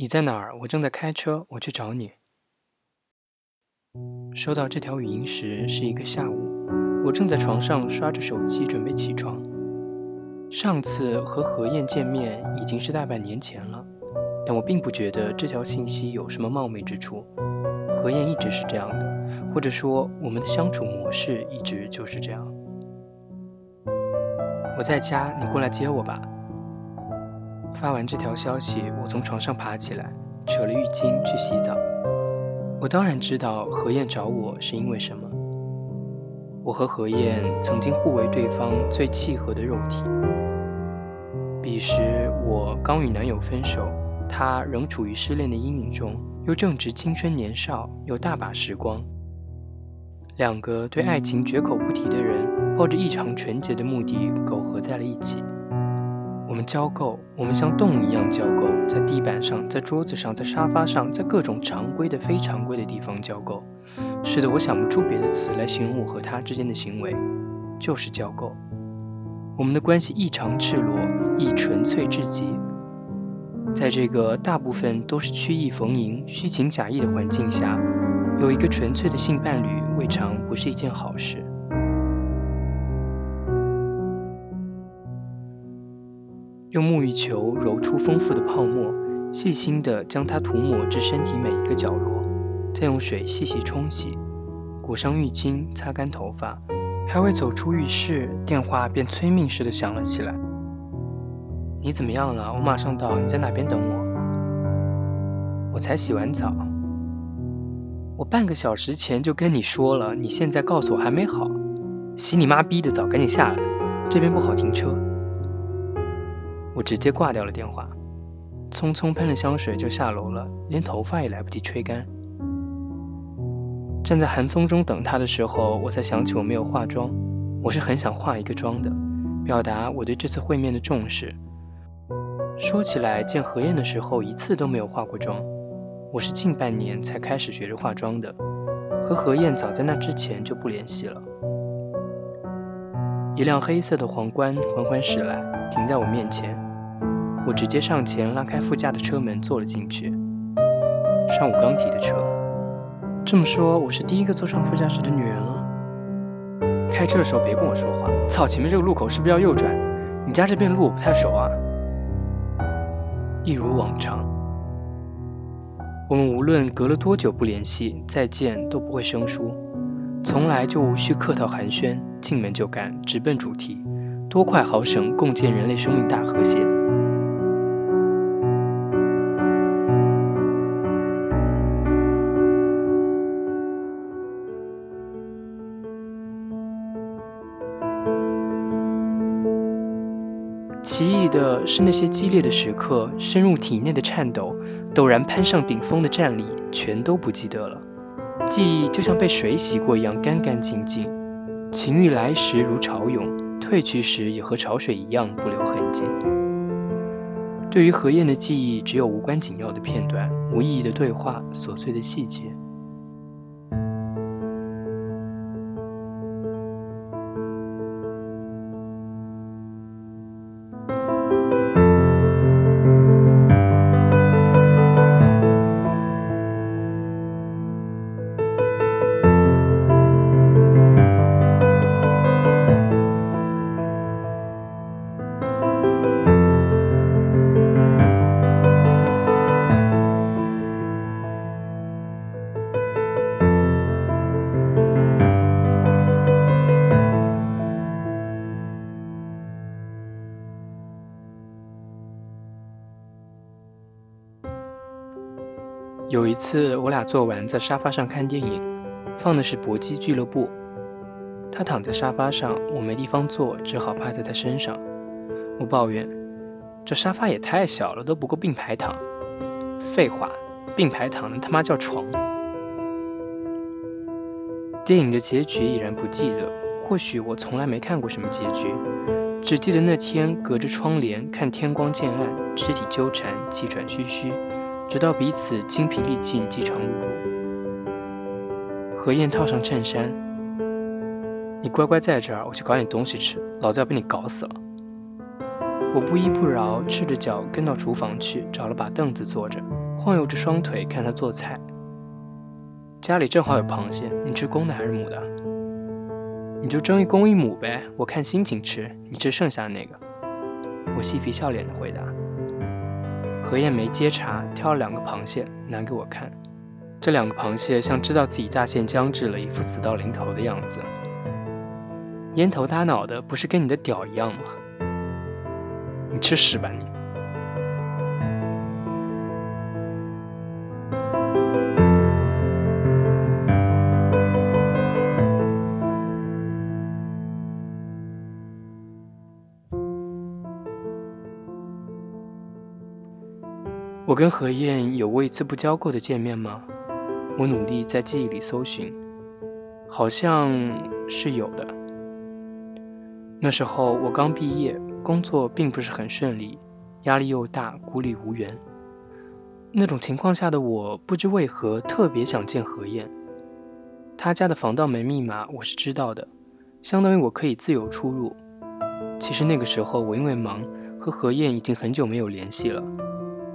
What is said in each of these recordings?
你在哪儿？我正在开车，我去找你。收到这条语音时是一个下午，我正在床上刷着手机，准备起床。上次和何燕见面已经是大半年前了，但我并不觉得这条信息有什么冒昧之处。何燕一直是这样的，或者说我们的相处模式一直就是这样。我在家，你过来接我吧。发完这条消息，我从床上爬起来，扯了浴巾去洗澡。我当然知道何燕找我是因为什么。我和何燕曾经互为对方最契合的肉体。彼时我刚与男友分手，她仍处于失恋的阴影中，又正值青春年少，有大把时光。两个对爱情绝口不提的人，抱着异常纯洁的目的苟合在了一起。我们交媾，我们像动物一样交媾，在地板上，在桌子上，在沙发上，在各种常规的、非常规的地方交媾。是的，我想不出别的词来形容我和他之间的行为，就是交媾。我们的关系异常赤裸，亦纯粹至极。在这个大部分都是曲意逢迎、虚情假意的环境下，有一个纯粹的性伴侣，未尝不是一件好事。用沐浴球揉出丰富的泡沫，细心地将它涂抹至身体每一个角落，再用水细细冲洗，裹上浴巾，擦干头发。还未走出浴室，电话便催命似的响了起来。“你怎么样了？我马上到，你在哪边等我？”“我才洗完澡。”“我半个小时前就跟你说了，你现在告诉我还没好？洗你妈逼的澡，赶紧下来，这边不好停车。”我直接挂掉了电话，匆匆喷了香水就下楼了，连头发也来不及吹干。站在寒风中等他的时候，我才想起我没有化妆。我是很想化一个妆的，表达我对这次会面的重视。说起来，见何燕的时候一次都没有化过妆。我是近半年才开始学着化妆的，和何燕早在那之前就不联系了。一辆黑色的皇冠缓缓驶来，停在我面前。我直接上前拉开副驾的车门，坐了进去。上午刚提的车，这么说我是第一个坐上副驾驶的女人了。开车的时候别跟我说话。操，前面这个路口是不是要右转？你家这边路我不太熟啊。一如往常，我们无论隔了多久不联系，再见都不会生疏，从来就无需客套寒暄。进门就干，直奔主题，多快好省，共建人类生命大和谐。的是，那些激烈的时刻，深入体内的颤抖，陡然攀上顶峰的站立，全都不记得了。记忆就像被水洗过一样，干干净净。情欲来时如潮涌，退去时也和潮水一样不留痕迹。对于何燕的记忆，只有无关紧要的片段、无意义的对话、琐碎的细节。有一次，我俩做完在沙发上看电影，放的是《搏击俱乐部》。他躺在沙发上，我没地方坐，只好趴在他身上。我抱怨：“这沙发也太小了，都不够并排躺。”废话，并排躺那他妈叫床。电影的结局已然不记得，或许我从来没看过什么结局，只记得那天隔着窗帘看天光渐暗，肢体纠缠，气喘吁吁。直到彼此精疲力尽，饥肠辘辘。何燕套上衬衫，你乖乖在这儿，我去搞点东西吃，老子要被你搞死了。我不依不饶，赤着脚跟到厨房去，找了把凳子坐着，晃悠着双腿看他做菜。家里正好有螃蟹，你吃公的还是母的？你就蒸一公一母呗，我看心情吃，你吃剩下的那个。我嬉皮笑脸的回答。何燕没接茬，挑了两个螃蟹拿给我看。这两个螃蟹像知道自己大限将至了，一副死到临头的样子。烟头搭脑的，不是跟你的屌一样吗？你吃屎吧你！我跟何燕有过一次不交过的见面吗？我努力在记忆里搜寻，好像是有的。那时候我刚毕业，工作并不是很顺利，压力又大，孤立无援。那种情况下的我，不知为何特别想见何燕。他家的防盗门密码我是知道的，相当于我可以自由出入。其实那个时候我因为忙，和何燕已经很久没有联系了，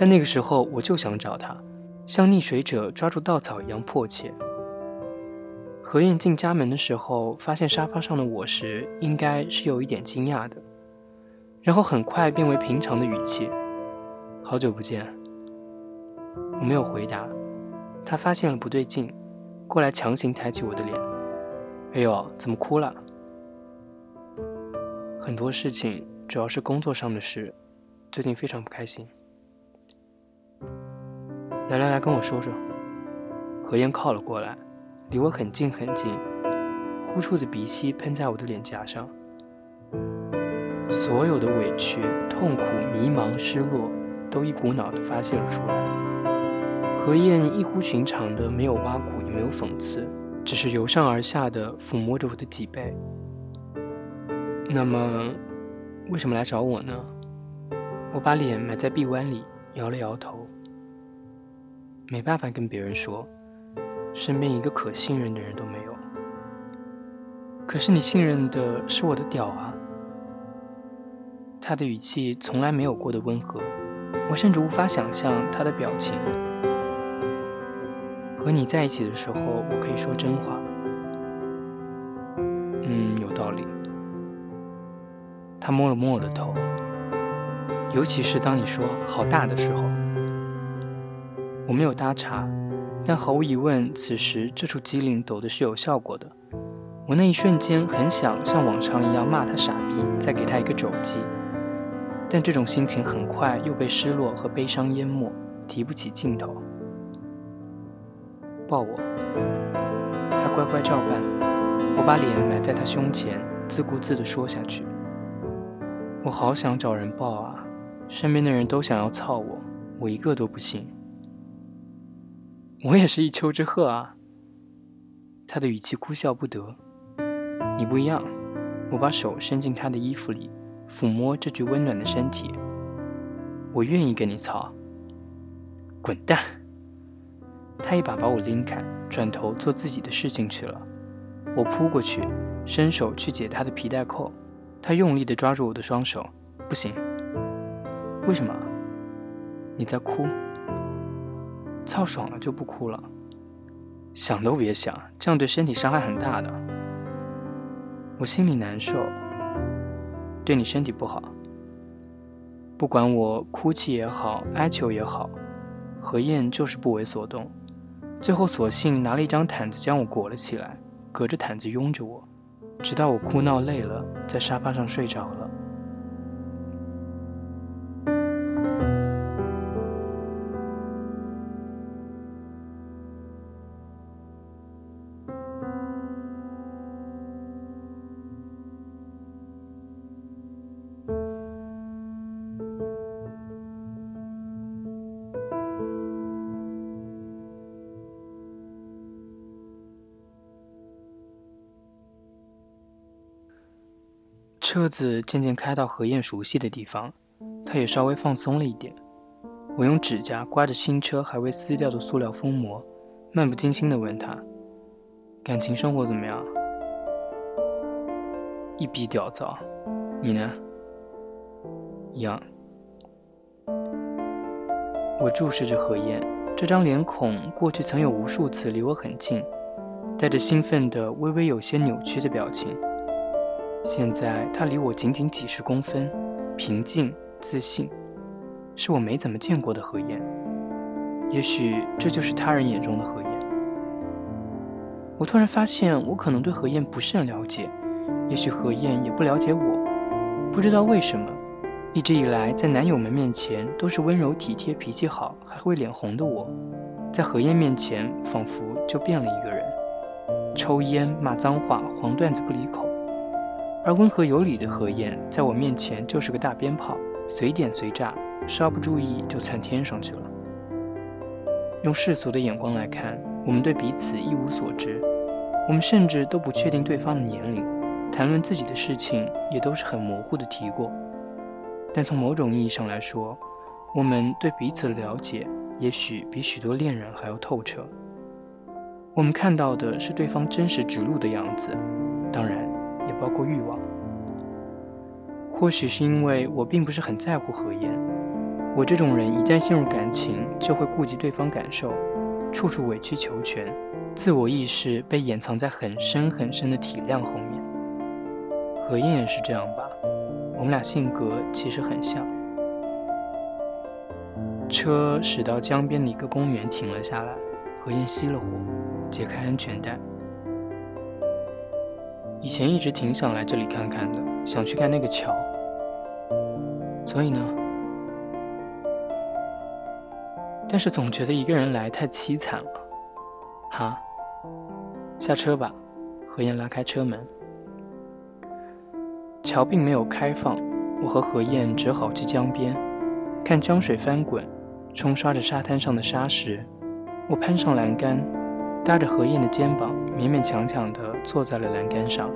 但那个时候我就想找她。像溺水者抓住稻草一样迫切。何燕进家门的时候，发现沙发上的我时，应该是有一点惊讶的，然后很快变为平常的语气：“好久不见。”我没有回答。他发现了不对劲，过来强行抬起我的脸：“哎呦，怎么哭了？”很多事情，主要是工作上的事，最近非常不开心。来来来，跟我说说。何燕靠了过来，离我很近很近，呼出的鼻息喷在我的脸颊上。所有的委屈、痛苦、迷茫、失落，都一股脑的发泄了出来。何燕异乎寻常的没有挖苦，也没有讽刺，只是由上而下的抚摸着我的脊背。那么，为什么来找我呢？我把脸埋在臂弯里，摇了摇头。没办法跟别人说，身边一个可信任的人都没有。可是你信任的是我的屌啊！他的语气从来没有过的温和，我甚至无法想象他的表情。和你在一起的时候，我可以说真话。嗯，有道理。他摸了摸我的头，尤其是当你说“好大”的时候。我没有搭茬，但毫无疑问，此时这处机灵抖的是有效果的。我那一瞬间很想像往常一样骂他傻逼，再给他一个肘击，但这种心情很快又被失落和悲伤淹没，提不起劲头。抱我，他乖乖照办。我把脸埋在他胸前，自顾自地说下去：“我好想找人抱啊，身边的人都想要操我，我一个都不信。”我也是一丘之貉啊。他的语气哭笑不得。你不一样。我把手伸进他的衣服里，抚摸这具温暖的身体。我愿意跟你操。滚蛋！他一把把我拎开，转头做自己的事情去了。我扑过去，伸手去解他的皮带扣。他用力地抓住我的双手。不行。为什么？你在哭。操爽了就不哭了，想都别想，这样对身体伤害很大的。我心里难受，对你身体不好。不管我哭泣也好，哀求也好，何燕就是不为所动。最后索性拿了一张毯子将我裹了起来，隔着毯子拥着我，直到我哭闹累了，在沙发上睡着了。车子渐渐开到何燕熟悉的地方，她也稍微放松了一点。我用指甲刮着新车还未撕掉的塑料封膜，漫不经心地问她：“感情生活怎么样？”一逼屌躁，你呢？一样。我注视着何燕，这张脸孔过去曾有无数次离我很近，带着兴奋的、微微有些扭曲的表情。现在他离我仅仅几十公分，平静自信，是我没怎么见过的何燕。也许这就是他人眼中的何燕。我突然发现，我可能对何燕不甚了解，也许何燕也不了解我。不知道为什么，一直以来在男友们面前都是温柔体贴、脾气好，还会脸红的我，在何燕面前仿佛就变了一个人，抽烟、骂脏话、黄段子不离口。而温和有礼的何燕，在我面前就是个大鞭炮，随点随炸，稍不注意就窜天上去了。用世俗的眼光来看。我们对彼此一无所知，我们甚至都不确定对方的年龄，谈论自己的事情也都是很模糊的提过。但从某种意义上来说，我们对彼此的了解也许比许多恋人还要透彻。我们看到的是对方真实指路的样子，当然也包括欲望。或许是因为我并不是很在乎何言，我这种人一旦陷入感情，就会顾及对方感受。处处委曲求全，自我意识被掩藏在很深很深的体谅后面。何燕也是这样吧？我们俩性格其实很像。车驶到江边的一个公园停了下来，何燕熄了火，解开安全带。以前一直挺想来这里看看的，想去看那个桥。所以呢？但是总觉得一个人来太凄惨了，哈，下车吧。何燕拉开车门，桥并没有开放，我和何燕只好去江边，看江水翻滚，冲刷着沙滩上的沙石。我攀上栏杆，搭着何燕的肩膀，勉勉强强地坐在了栏杆上，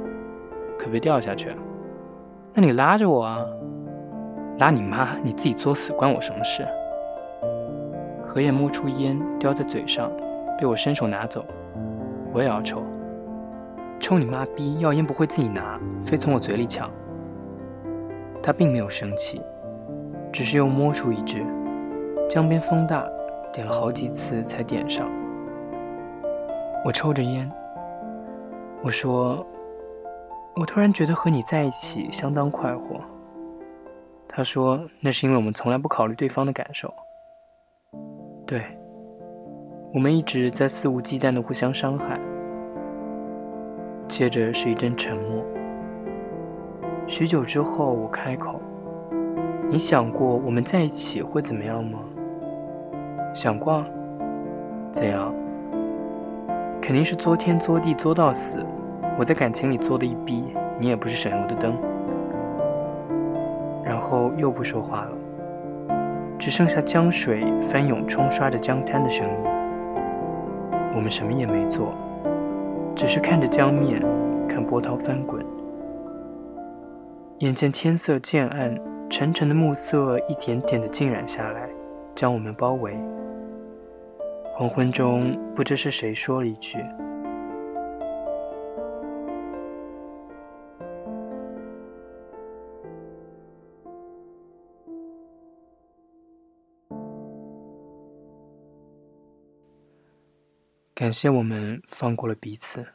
可别掉下去啊！那你拉着我啊！拉你妈！你自己作死，关我什么事？何燕摸出烟，叼在嘴上，被我伸手拿走。我也要抽，抽你妈逼！要烟不会自己拿，非从我嘴里抢。他并没有生气，只是又摸出一支。江边风大，点了好几次才点上。我抽着烟，我说：“我突然觉得和你在一起相当快活。”他说：“那是因为我们从来不考虑对方的感受。”对，我们一直在肆无忌惮的互相伤害。接着是一阵沉默。许久之后，我开口：“你想过我们在一起会怎么样吗？”想过。怎样？肯定是作天作地作到死。我在感情里作的一逼，你也不是省油的灯。然后又不说话了。只剩下江水翻涌冲刷着江滩的声音。我们什么也没做，只是看着江面，看波涛翻滚。眼见天色渐暗，沉沉的暮色一点点的浸染下来，将我们包围。黄昏中，不知是谁说了一句。感谢我们放过了彼此。